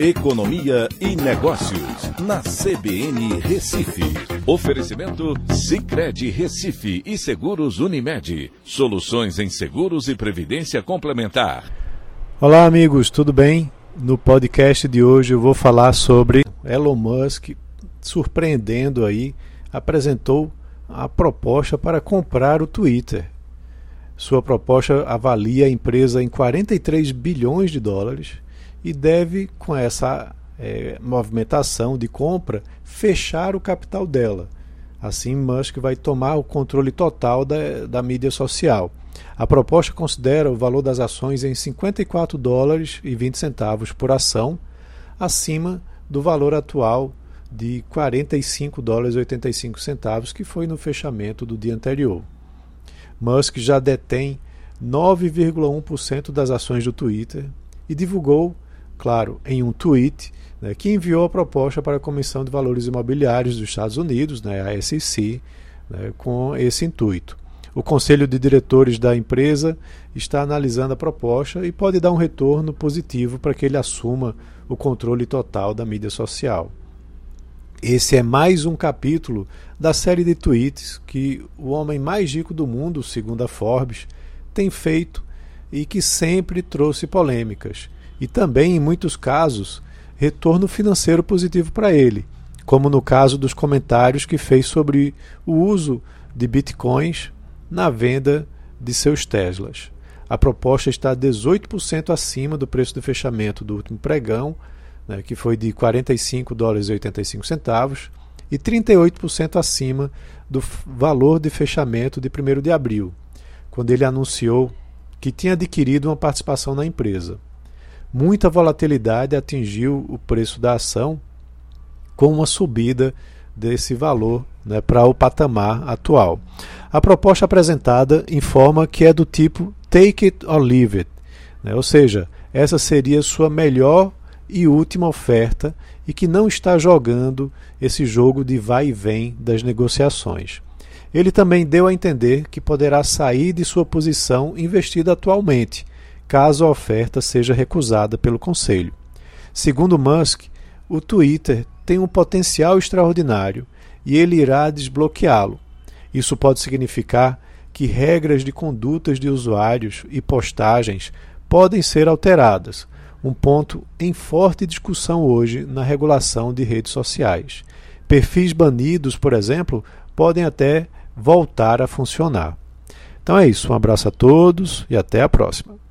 Economia e Negócios, na CBN Recife. Oferecimento Cicred Recife e Seguros Unimed. Soluções em seguros e previdência complementar. Olá, amigos, tudo bem? No podcast de hoje eu vou falar sobre Elon Musk surpreendendo aí, apresentou a proposta para comprar o Twitter. Sua proposta avalia a empresa em 43 bilhões de dólares e deve, com essa é, movimentação de compra, fechar o capital dela. Assim, Musk vai tomar o controle total da, da mídia social. A proposta considera o valor das ações em 54 dólares e 20 centavos por ação, acima do valor atual de 45 dólares e 85 centavos, que foi no fechamento do dia anterior. Musk já detém 9,1% das ações do Twitter e divulgou claro, em um tweet, né, que enviou a proposta para a Comissão de Valores Imobiliários dos Estados Unidos, né, a SEC, né, com esse intuito. O conselho de diretores da empresa está analisando a proposta e pode dar um retorno positivo para que ele assuma o controle total da mídia social. Esse é mais um capítulo da série de tweets que o homem mais rico do mundo, segundo a Forbes, tem feito e que sempre trouxe polêmicas e também, em muitos casos, retorno financeiro positivo para ele, como no caso dos comentários que fez sobre o uso de bitcoins na venda de seus Teslas. A proposta está 18% acima do preço de fechamento do último pregão, né, que foi de 45 dólares e 85 centavos, e 38% acima do valor de fechamento de 1 de abril, quando ele anunciou que tinha adquirido uma participação na empresa. Muita volatilidade atingiu o preço da ação com uma subida desse valor né, para o patamar atual. A proposta apresentada informa que é do tipo take it or leave it, né, ou seja, essa seria sua melhor e última oferta e que não está jogando esse jogo de vai e vem das negociações. Ele também deu a entender que poderá sair de sua posição investida atualmente caso a oferta seja recusada pelo Conselho. Segundo Musk, o Twitter tem um potencial extraordinário e ele irá desbloqueá-lo. Isso pode significar que regras de condutas de usuários e postagens podem ser alteradas, um ponto em forte discussão hoje na regulação de redes sociais. Perfis banidos, por exemplo, podem até voltar a funcionar. Então é isso, um abraço a todos e até a próxima.